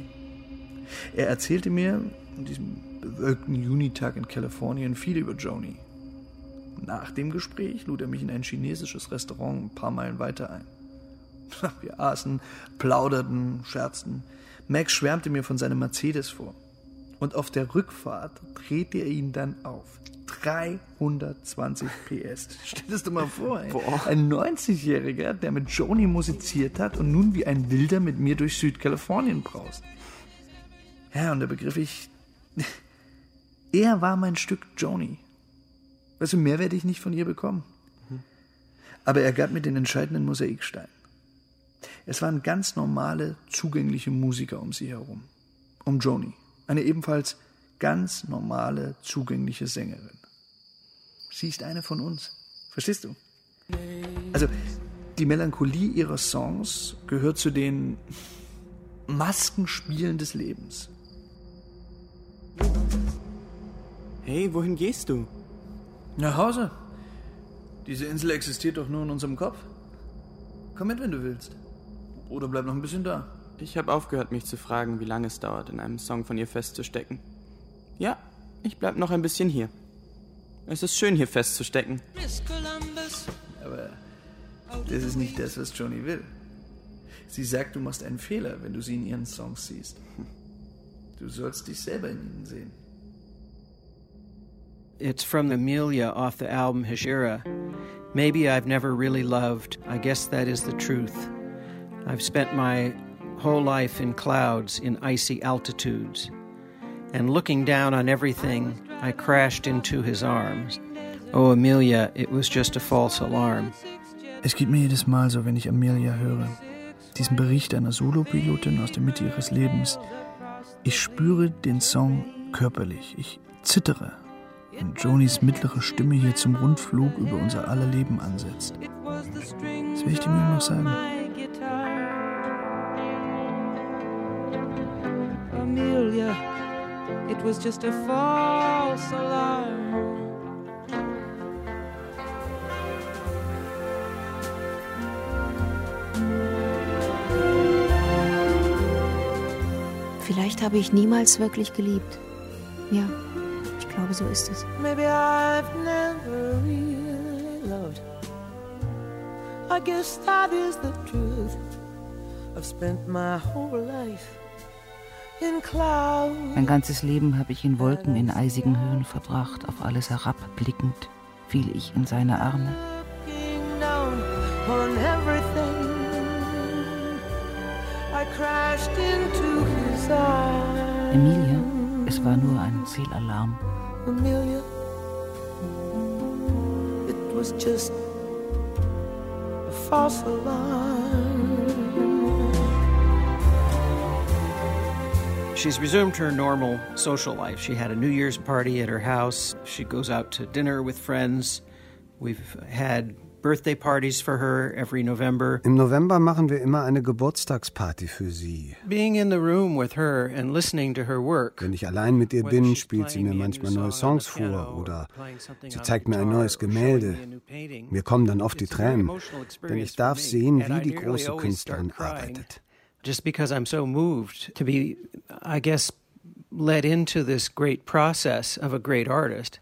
Er erzählte mir an diesem bewölkten Junitag in Kalifornien viel über Joni. Nach dem Gespräch lud er mich in ein chinesisches Restaurant ein paar Meilen weiter ein. <laughs> Wir aßen, plauderten, scherzten. Max schwärmte mir von seinem Mercedes vor. Und auf der Rückfahrt drehte er ihn dann auf. 320 PS. <laughs> Stell dir das mal vor, ey. Ein 90-Jähriger, der mit Joni musiziert hat und nun wie ein Wilder mit mir durch Südkalifornien braust. Ja, und da begriff ich, <laughs> er war mein Stück Joni. Weißt du, mehr werde ich nicht von ihr bekommen. Aber er gab mir den entscheidenden Mosaikstein. Es waren ganz normale, zugängliche Musiker um sie herum. Um Joni, eine ebenfalls ganz normale, zugängliche Sängerin. Sie ist eine von uns. Verstehst du? Also, die Melancholie ihrer Songs gehört zu den Maskenspielen des Lebens. Hey, wohin gehst du? Nach Hause. Diese Insel existiert doch nur in unserem Kopf. Komm mit, wenn du willst. Oder bleib noch ein bisschen da. Ich habe aufgehört, mich zu fragen, wie lange es dauert, in einem Song von ihr festzustecken. Ja, ich bleib noch ein bisschen hier. Es ist schön, hier festzustecken. Aber das ist nicht das, was Joni will. Sie sagt, du machst einen Fehler, wenn du sie in ihren Songs siehst. Du sollst dich selber in ihnen sehen. It's from Amelia off the album Hashira. Maybe I've never really loved. I guess that is the truth. I've spent my whole life in clouds, in icy altitudes. And looking down on everything, I crashed into his arms. Oh, Amelia, it was just a false alarm. Es geht mir jedes Mal so, wenn ich Amelia höre. Diesen Bericht einer Solopilotin aus der Mitte ihres Lebens. Ich spüre den Song körperlich. Ich zittere, wenn Jonis mittlere Stimme hier zum Rundflug über unser aller Leben ansetzt. Was will ich dir nur noch sagen? It was just a false alarm. Vielleicht habe ich niemals wirklich geliebt. Ja, ich glaube, so ist es. Maybe I've never really loved. I guess that is the truth. I've spent my whole life. Mein ganzes Leben habe ich in Wolken in eisigen Höhen verbracht, auf alles herabblickend fiel ich in seine Arme. Emilia, es war nur ein Fehlalarm. Amelia, it was just a false alarm. She's resumed her normal social life. She had a New Year's party at her house. She goes out to dinner with friends. We've had birthday parties for her every November. Im November machen wir immer eine Geburtstagsparty für sie. Being in the room with her and listening to her work. Wenn ich allein mit ihr bin, spielt sie mir manchmal neue Songs vor oder sie zeigt mir ein neues Gemälde. Mir kommen dann oft die Tränen, denn ich darf sehen, wie die große Künstlerin arbeitet. Just because I'm so moved to be, I guess, led into this great process of a great artist,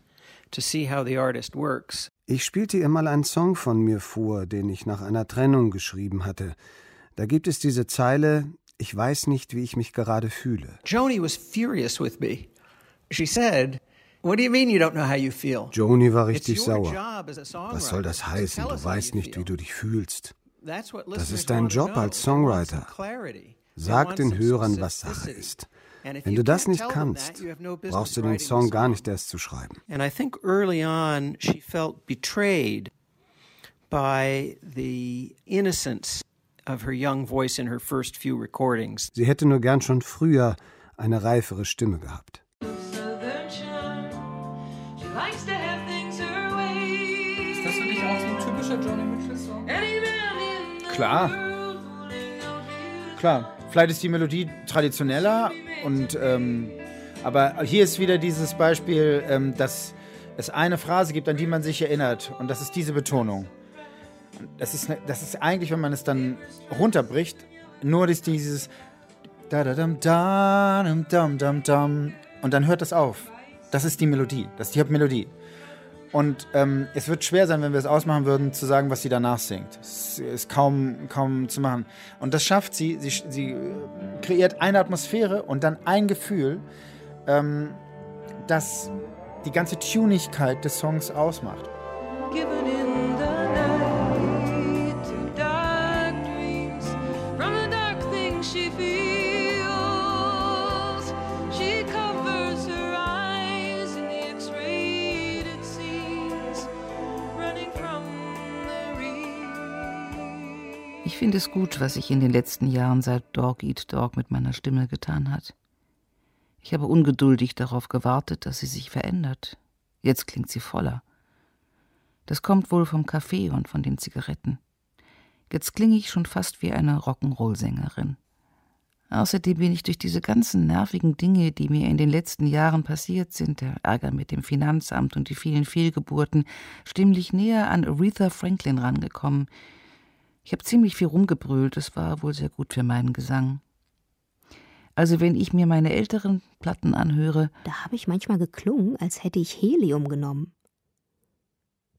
to see how the artist works. Ich spielte ihr mal einen Song von mir vor, den ich nach einer Trennung geschrieben hatte. Da gibt es diese Zeile, ich weiß nicht, wie ich mich gerade fühle. Joni was furious with me. She said, What do you mean you don't know how you feel? Joni war richtig sauer. Was soll das heißen? Du weißt nicht, wie du dich fühlst. That's what Das ist dein Job als Songwriter. Sag den Hörern, was Sache ist. And if Wenn you du das nicht kannst, that, you have no business brauchst du den Song gar song. nicht erst zu schreiben. And I think early on she felt betrayed by the innocence of her young voice in her first few recordings. Sie hätte nur gern schon früher eine reifere Stimme gehabt. Ist das für dich auch so ein typischer Johnny Mitchell-Song? Klar. Klar. Vielleicht ist die Melodie traditioneller und ähm, aber hier ist wieder dieses Beispiel, ähm, dass es eine Phrase gibt, an die man sich erinnert. Und das ist diese Betonung. Das ist, ne, das ist eigentlich, wenn man es dann runterbricht, nur dieses da da dam dam dam dam dam und dann hört das auf. Das ist die Melodie, das ist die Hauptmelodie. Und ähm, es wird schwer sein, wenn wir es ausmachen würden, zu sagen, was sie danach singt. Es ist kaum, kaum zu machen. Und das schafft sie. Sie, sie kreiert eine Atmosphäre und dann ein Gefühl, ähm, das die ganze Tunigkeit des Songs ausmacht. Given in Ich finde es gut, was sich in den letzten Jahren seit Dog Eat Dog mit meiner Stimme getan hat. Ich habe ungeduldig darauf gewartet, dass sie sich verändert. Jetzt klingt sie voller. Das kommt wohl vom Kaffee und von den Zigaretten. Jetzt klinge ich schon fast wie eine Rock'n'Roll-Sängerin. Außerdem bin ich durch diese ganzen nervigen Dinge, die mir in den letzten Jahren passiert sind, der Ärger mit dem Finanzamt und die vielen Fehlgeburten, stimmlich näher an Aretha Franklin rangekommen. Ich habe ziemlich viel rumgebrüllt, es war wohl sehr gut für meinen Gesang. Also wenn ich mir meine älteren Platten anhöre. Da habe ich manchmal geklungen, als hätte ich Helium genommen.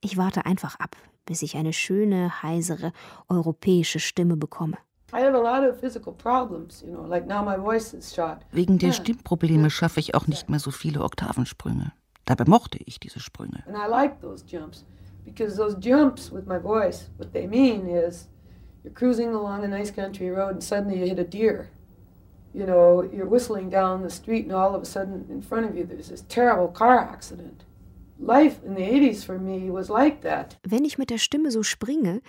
Ich warte einfach ab, bis ich eine schöne, heisere, europäische Stimme bekomme. Wegen der Stimmprobleme schaffe ich auch nicht mehr so viele Oktavensprünge. Dabei mochte ich diese Sprünge. And I like those jumps because those jumps with my voice, what they mean is you're cruising along a nice country road and suddenly you hit a deer you know, you're whistling down the street and all of a sudden in front of you there's this terrible car accident. Life in the 80s for me was like that. Wenn ich mit der Stimme so springe,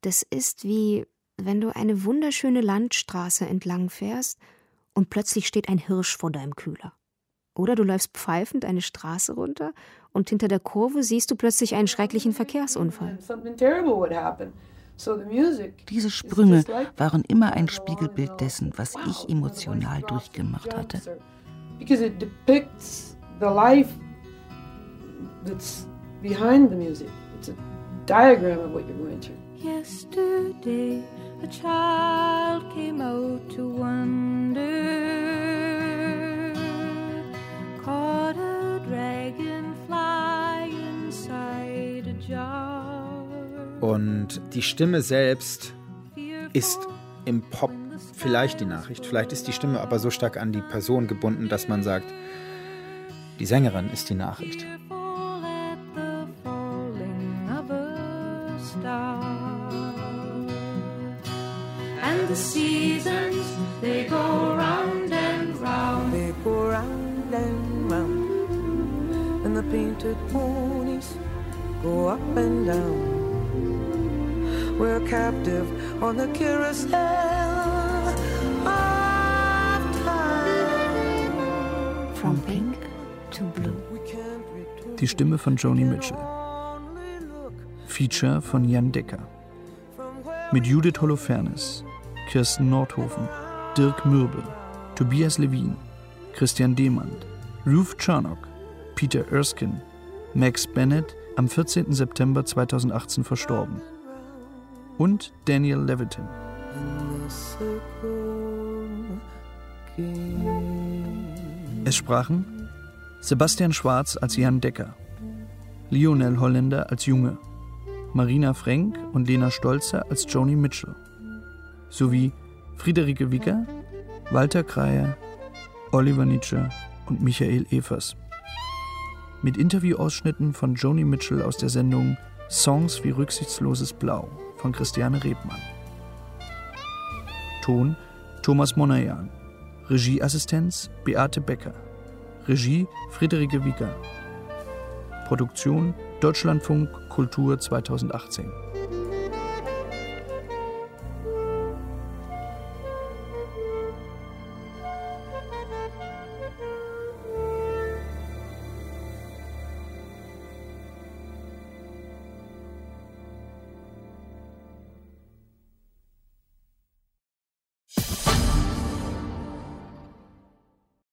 das ist wie wenn du eine wunderschöne Landstraße entlang fährst und plötzlich steht ein Hirsch vor deinem Kühler. Oder du läufst pfeifend eine Straße runter und hinter der Kurve siehst du plötzlich einen schrecklichen Verkehrsunfall. Something terrible would happen. Diese Sprünge waren immer ein Spiegelbild dessen, was ich emotional durchgemacht hatte. Because it depicts the life that's behind the music. It's a diagram of what you're going through. Yesterday, a child came out to wonder, caught a dragonfly inside a jar. Und die Stimme selbst ist im Pop vielleicht die Nachricht. Vielleicht ist die Stimme aber so stark an die Person gebunden, dass man sagt, die Sängerin ist die Nachricht. And the seasons, they go round and round. They go round and round. And the painted ponies go up and down. We're captive on the carousel of time. From pink to blue. Die Stimme von Joni Mitchell. Feature von Jan Decker. Mit Judith Holofernes, Kirsten Nordhofen, Dirk Mürbe, Tobias Levin, Christian Demand, Ruth Charnock, Peter Erskine, Max Bennett, am 14. September 2018 verstorben und Daniel Levitin. Es sprachen Sebastian Schwarz als Jan Decker, Lionel Holländer als Junge, Marina Frenk und Lena Stolzer als Joni Mitchell, sowie Friederike Wicker, Walter Kreier, Oliver Nietzsche und Michael Evers. Mit Interviewausschnitten von Joni Mitchell aus der Sendung Songs wie Rücksichtsloses Blau von Christiane Rebmann. Ton Thomas Monayan. Regieassistenz Beate Becker. Regie Friederike Wieger. Produktion Deutschlandfunk Kultur 2018.